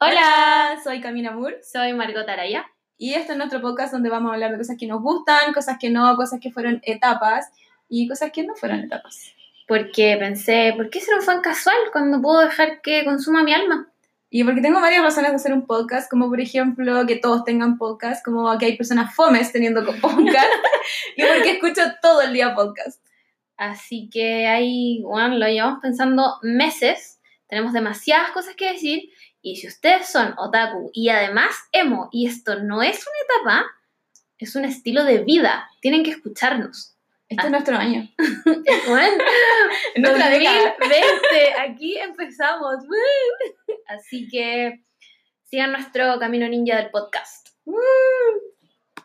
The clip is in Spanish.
Hola, soy Camila Moore Soy Margot Araya. y este es nuestro podcast donde vamos a hablar de cosas que nos gustan, cosas que no, cosas que fueron etapas y cosas que no fueron etapas. Porque pensé, ¿por qué ser un fan casual cuando puedo dejar que consuma mi alma? Y porque tengo varias razones de hacer un podcast, como por ejemplo que todos tengan podcast, como que hay personas fomes teniendo podcast, y porque escucho todo el día podcast. Así que ahí, bueno, lo llevamos pensando meses. Tenemos demasiadas cosas que decir. Y si ustedes son otaku y además emo, y esto no es una etapa, es un estilo de vida, tienen que escucharnos. Este es nuestro año. Bueno, década. 2020, aquí empezamos. Así que sigan nuestro camino ninja del podcast.